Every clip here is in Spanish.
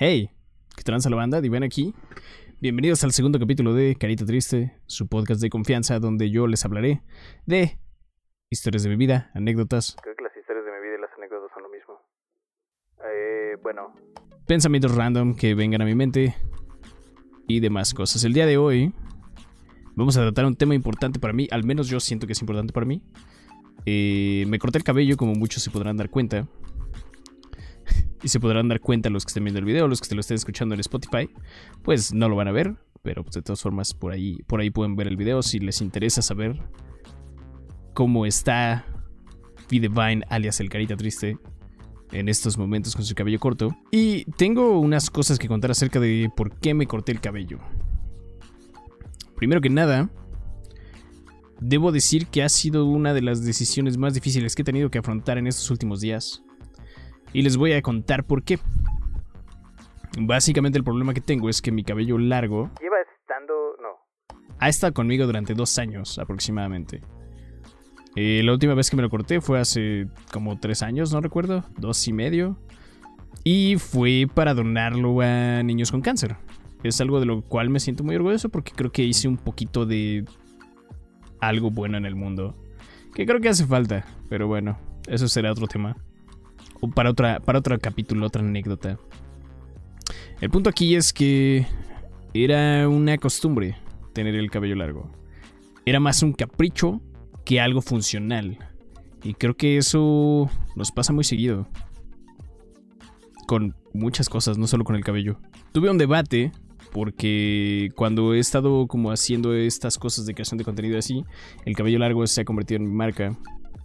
Hey, ¿qué tranza la banda? ven aquí. Bienvenidos al segundo capítulo de Carita Triste, su podcast de confianza donde yo les hablaré de historias de mi vida, anécdotas. Creo que las historias de mi vida y las anécdotas son lo mismo. Eh, bueno. Pensamientos random que vengan a mi mente y demás cosas. El día de hoy vamos a tratar un tema importante para mí, al menos yo siento que es importante para mí. Eh, me corté el cabello, como muchos se podrán dar cuenta. Y se podrán dar cuenta los que estén viendo el video, los que se lo estén escuchando en Spotify. Pues no lo van a ver, pero pues, de todas formas por ahí, por ahí pueden ver el video si les interesa saber cómo está V alias el Carita Triste, en estos momentos con su cabello corto. Y tengo unas cosas que contar acerca de por qué me corté el cabello. Primero que nada, Debo decir que ha sido una de las decisiones más difíciles que he tenido que afrontar en estos últimos días. Y les voy a contar por qué. Básicamente el problema que tengo es que mi cabello largo... Lleva estando... no. Ha estado conmigo durante dos años aproximadamente. Eh, la última vez que me lo corté fue hace como tres años, no recuerdo, dos y medio. Y fue para donarlo a niños con cáncer. Es algo de lo cual me siento muy orgulloso porque creo que hice un poquito de algo bueno en el mundo. Que creo que hace falta, pero bueno, eso será otro tema. Para, otra, para otro capítulo, otra anécdota. El punto aquí es que era una costumbre tener el cabello largo. Era más un capricho que algo funcional. Y creo que eso nos pasa muy seguido. Con muchas cosas, no solo con el cabello. Tuve un debate porque cuando he estado como haciendo estas cosas de creación de contenido así, el cabello largo se ha convertido en mi marca.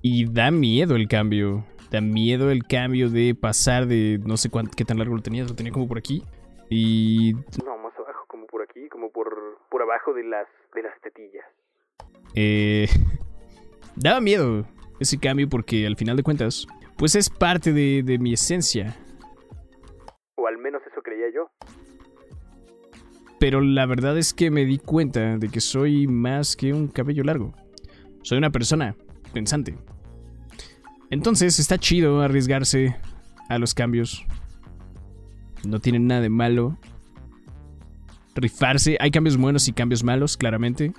Y da miedo el cambio. Da miedo el cambio de pasar de no sé cuánto, qué tan largo lo tenía, lo tenía como por aquí. Y... No, más abajo, como por aquí, como por, por abajo de las, de las tetillas. Eh... Daba miedo ese cambio porque al final de cuentas, pues es parte de, de mi esencia. O al menos eso creía yo. Pero la verdad es que me di cuenta de que soy más que un cabello largo. Soy una persona pensante. Entonces está chido arriesgarse a los cambios. No tiene nada de malo. Rifarse. Hay cambios buenos y cambios malos, claramente.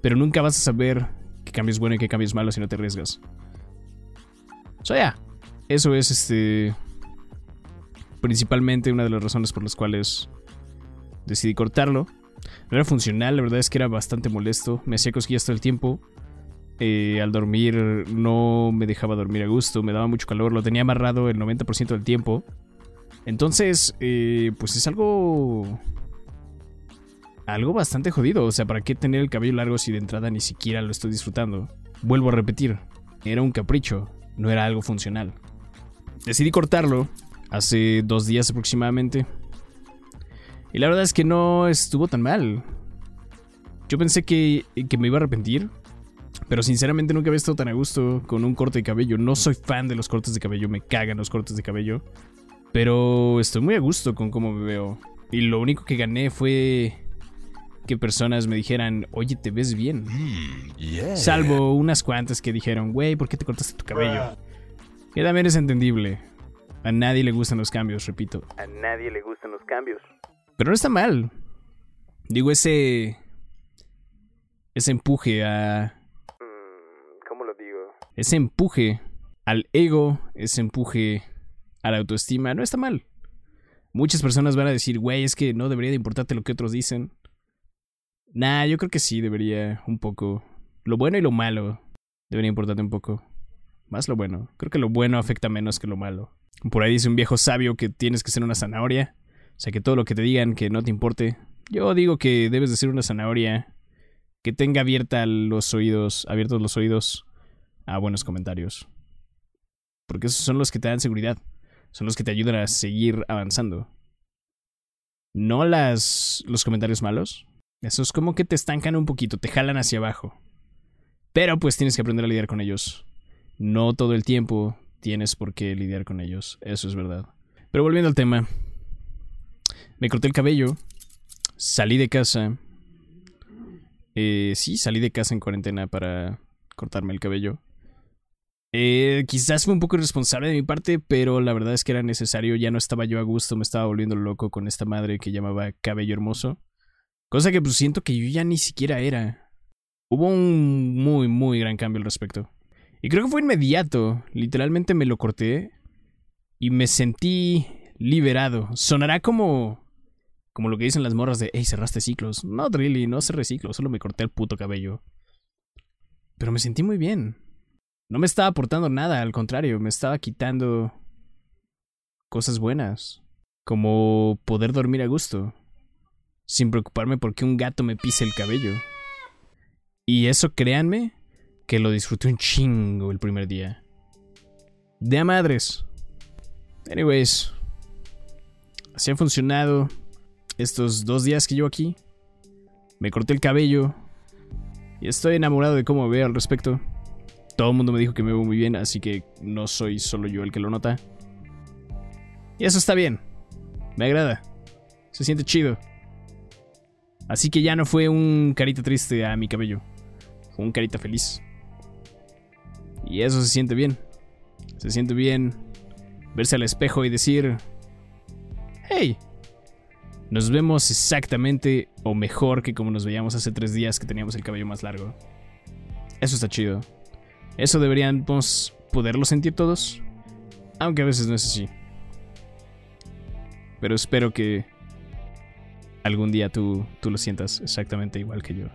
Pero nunca vas a saber qué cambio es bueno y qué cambio es malo si no te arriesgas. So ya. Eso es este. Principalmente una de las razones por las cuales decidí cortarlo. No era funcional, la verdad es que era bastante molesto. Me hacía cosquillas todo el tiempo. Eh, al dormir no me dejaba dormir a gusto, me daba mucho calor, lo tenía amarrado el 90% del tiempo. Entonces, eh, pues es algo... Algo bastante jodido, o sea, ¿para qué tener el cabello largo si de entrada ni siquiera lo estoy disfrutando? Vuelvo a repetir, era un capricho, no era algo funcional. Decidí cortarlo hace dos días aproximadamente. Y la verdad es que no estuvo tan mal. Yo pensé que, que me iba a arrepentir. Pero sinceramente nunca había estado tan a gusto con un corte de cabello. No soy fan de los cortes de cabello, me cagan los cortes de cabello. Pero estoy muy a gusto con cómo me veo. Y lo único que gané fue que personas me dijeran, oye, te ves bien. Mm, Salvo unas cuantas que dijeron, güey, ¿por qué te cortaste tu cabello? Que también es entendible. A nadie le gustan los cambios, repito. A nadie le gustan los cambios. Pero no está mal. Digo, ese. Ese empuje a. Mm, ¿Cómo lo digo? Ese empuje al ego, ese empuje a la autoestima, no está mal. Muchas personas van a decir, güey, es que no debería de importarte lo que otros dicen. Nah, yo creo que sí, debería un poco. Lo bueno y lo malo debería importarte un poco. Más lo bueno. Creo que lo bueno afecta menos que lo malo. Por ahí dice un viejo sabio que tienes que ser una zanahoria. O sea, que todo lo que te digan que no te importe. Yo digo que debes de ser una zanahoria que tenga abierta los oídos, abiertos los oídos a buenos comentarios. Porque esos son los que te dan seguridad. Son los que te ayudan a seguir avanzando. No las los comentarios malos. Esos como que te estancan un poquito, te jalan hacia abajo. Pero pues tienes que aprender a lidiar con ellos. No todo el tiempo tienes por qué lidiar con ellos. Eso es verdad. Pero volviendo al tema, me corté el cabello. Salí de casa. Eh, sí, salí de casa en cuarentena para cortarme el cabello. Eh, quizás fue un poco irresponsable de mi parte, pero la verdad es que era necesario. Ya no estaba yo a gusto, me estaba volviendo loco con esta madre que llamaba Cabello Hermoso. Cosa que pues siento que yo ya ni siquiera era. Hubo un muy, muy gran cambio al respecto. Y creo que fue inmediato. Literalmente me lo corté y me sentí liberado. Sonará como. Como lo que dicen las morras de, hey, cerraste ciclos. No, really, no cerré ciclos, solo me corté el puto cabello. Pero me sentí muy bien. No me estaba aportando nada, al contrario, me estaba quitando cosas buenas. Como poder dormir a gusto. Sin preocuparme porque un gato me pise el cabello. Y eso, créanme, que lo disfruté un chingo el primer día. De a madres. Anyways, así han funcionado estos dos días que llevo aquí. Me corté el cabello y estoy enamorado de cómo veo al respecto. Todo el mundo me dijo que me veo muy bien, así que no soy solo yo el que lo nota. Y eso está bien. Me agrada. Se siente chido. Así que ya no fue un carita triste a mi cabello. Fue un carita feliz. Y eso se siente bien. Se siente bien verse al espejo y decir, hey, nos vemos exactamente o mejor que como nos veíamos hace tres días que teníamos el cabello más largo. Eso está chido. Eso deberíamos poderlo sentir todos, aunque a veces no es así. Pero espero que algún día tú, tú lo sientas exactamente igual que yo.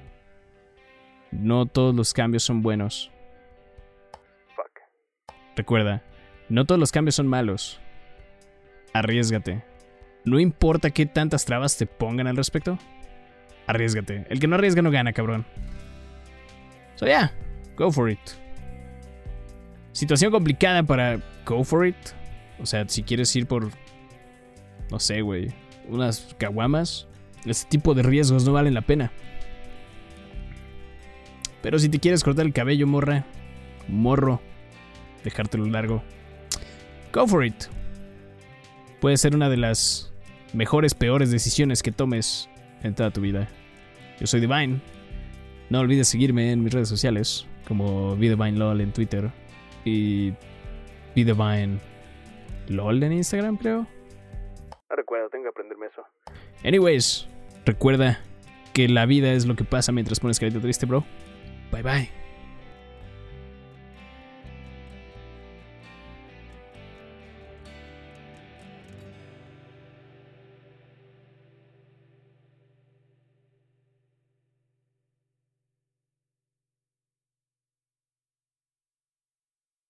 No todos los cambios son buenos. Recuerda, no todos los cambios son malos. Arriesgate. No importa qué tantas trabas te pongan al respecto. Arriesgate. El que no arriesga no gana, cabrón. So yeah, go for it. Situación complicada para go for it. O sea, si quieres ir por no sé, güey, unas caguamas, este tipo de riesgos no valen la pena. Pero si te quieres cortar el cabello, morra, morro, dejártelo largo, Go for it. Puede ser una de las mejores, peores decisiones que tomes en toda tu vida. Yo soy Divine. No olvides seguirme en mis redes sociales, como VDivineLol en Twitter y VDivineLol en Instagram, creo. Ah, recuerda, tengo que aprenderme eso. Anyways, recuerda que la vida es lo que pasa mientras pones carita triste, bro. Bye bye.